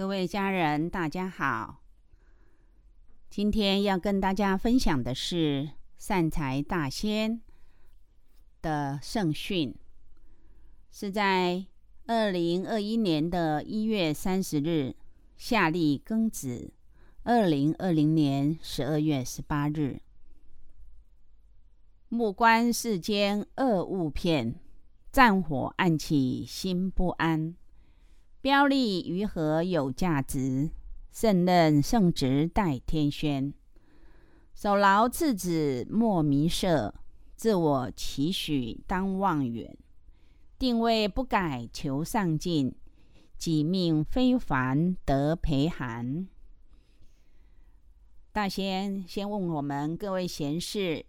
各位家人，大家好。今天要跟大家分享的是善财大仙的圣训，是在二零二一年的一月三十日，夏历庚子，二零二零年十二月十八日。目观世间恶物片，战火暗起心不安。标立于何有价值？胜任圣职待天宣。守牢次子莫迷舍，自我期许当望远。定位不改求上进，己命非凡得培寒。大仙先问我们各位贤士：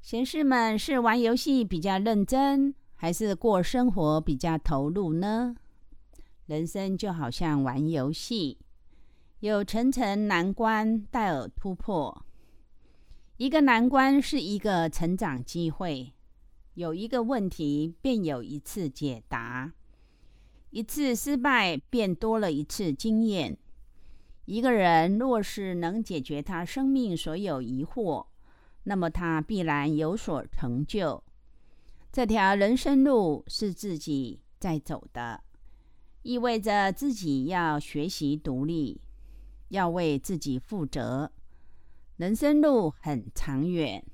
贤士们是玩游戏比较认真，还是过生活比较投入呢？人生就好像玩游戏，有层层难关待尔突破。一个难关是一个成长机会，有一个问题便有一次解答，一次失败便多了一次经验。一个人若是能解决他生命所有疑惑，那么他必然有所成就。这条人生路是自己在走的。意味着自己要学习独立，要为自己负责。人生路很长远，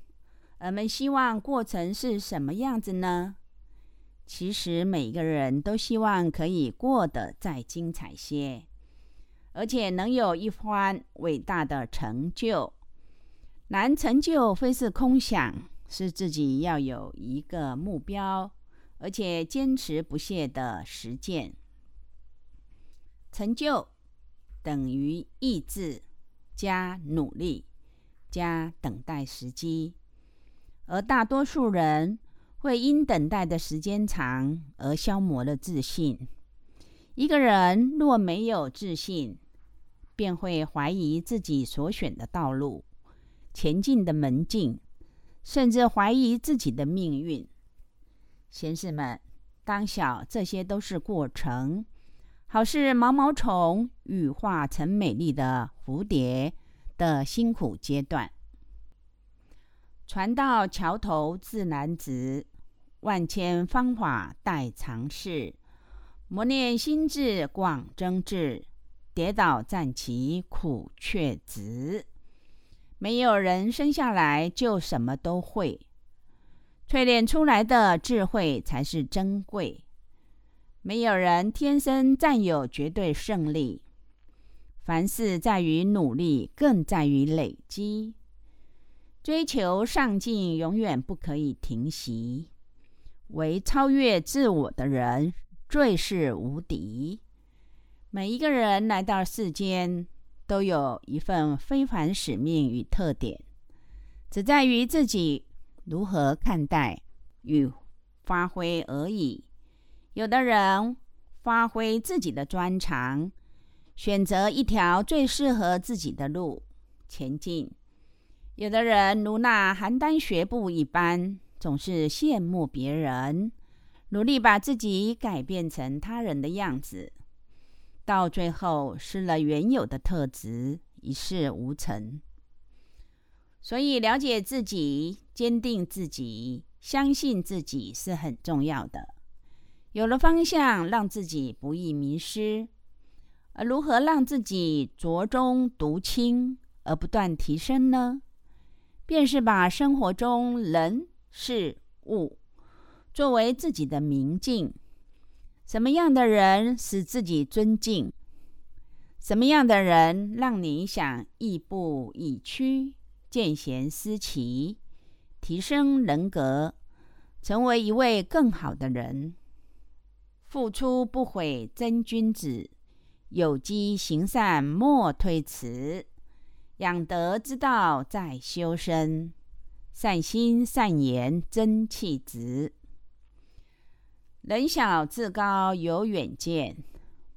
我们希望过程是什么样子呢？其实每个人都希望可以过得再精彩些，而且能有一番伟大的成就。难成就非是空想，是自己要有一个目标，而且坚持不懈的实践。成就等于意志加努力加等待时机，而大多数人会因等待的时间长而消磨了自信。一个人若没有自信，便会怀疑自己所选的道路、前进的门径，甚至怀疑自己的命运。贤士们，当晓这些都是过程。好似毛毛虫羽化成美丽的蝴蝶的辛苦阶段。船到桥头自然直，万千方法待尝试。磨练心智广增智，跌倒站起苦却直。没有人生下来就什么都会，淬炼出来的智慧才是珍贵。没有人天生占有绝对胜利，凡事在于努力，更在于累积。追求上进，永远不可以停息。唯超越自我的人，最是无敌。每一个人来到世间，都有一份非凡使命与特点，只在于自己如何看待与发挥而已。有的人发挥自己的专长，选择一条最适合自己的路前进；有的人如那邯郸学步一般，总是羡慕别人，努力把自己改变成他人的样子，到最后失了原有的特质，一事无成。所以，了解自己、坚定自己、相信自己是很重要的。有了方向，让自己不易迷失。而如何让自己着中读清而不断提升呢？便是把生活中人事物作为自己的明镜。什么样的人使自己尊敬？什么样的人让你想亦步亦趋、见贤思齐、提升人格，成为一位更好的人？付出不悔真君子，有机行善莫推辞，养德之道在修身，善心善言真气质。人小志高有远见，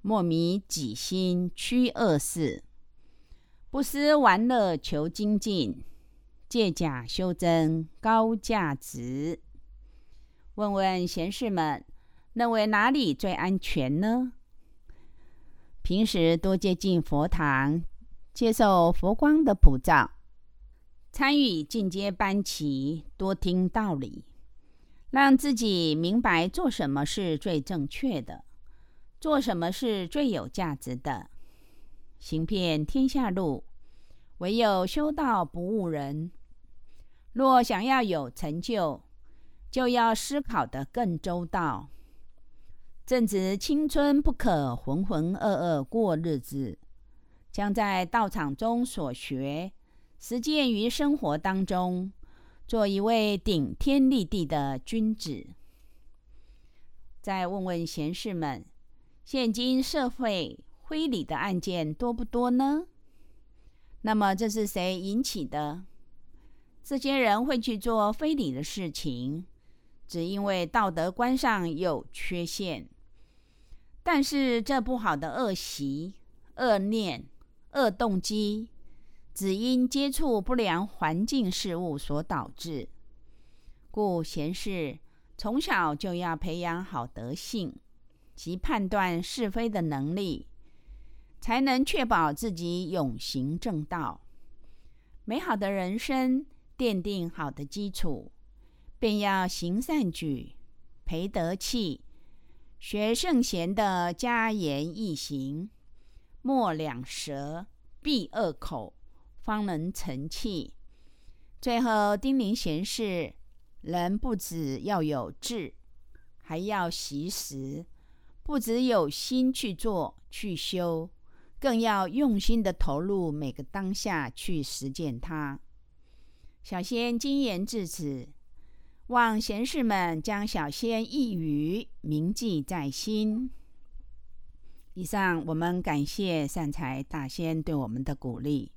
莫迷己心趋恶事，不思玩乐求精进，借假修真高价值。问问贤士们。认为哪里最安全呢？平时多接近佛堂，接受佛光的普照，参与进阶班级，多听道理，让自己明白做什么是最正确的，做什么是最有价值的。行遍天下路，唯有修道不误人。若想要有成就，就要思考得更周到。正值青春，不可浑浑噩噩过日子，将在道场中所学实践于生活当中，做一位顶天立地的君子。再问问贤士们，现今社会非礼的案件多不多呢？那么这是谁引起的？这些人会去做非礼的事情，只因为道德观上有缺陷。但是这不好的恶习、恶念、恶动机，只因接触不良环境事物所导致。故贤士从小就要培养好德性及判断是非的能力，才能确保自己永行正道。美好的人生奠定好的基础，便要行善举，培德气。学圣贤的家言一行，莫两舌，闭恶口，方能成器。最后叮咛贤士：人不只要有志，还要习时；不只有心去做去修，更要用心的投入每个当下去实践它。小仙今言至此。望贤士们将小仙一语铭记在心。以上，我们感谢善财大仙对我们的鼓励。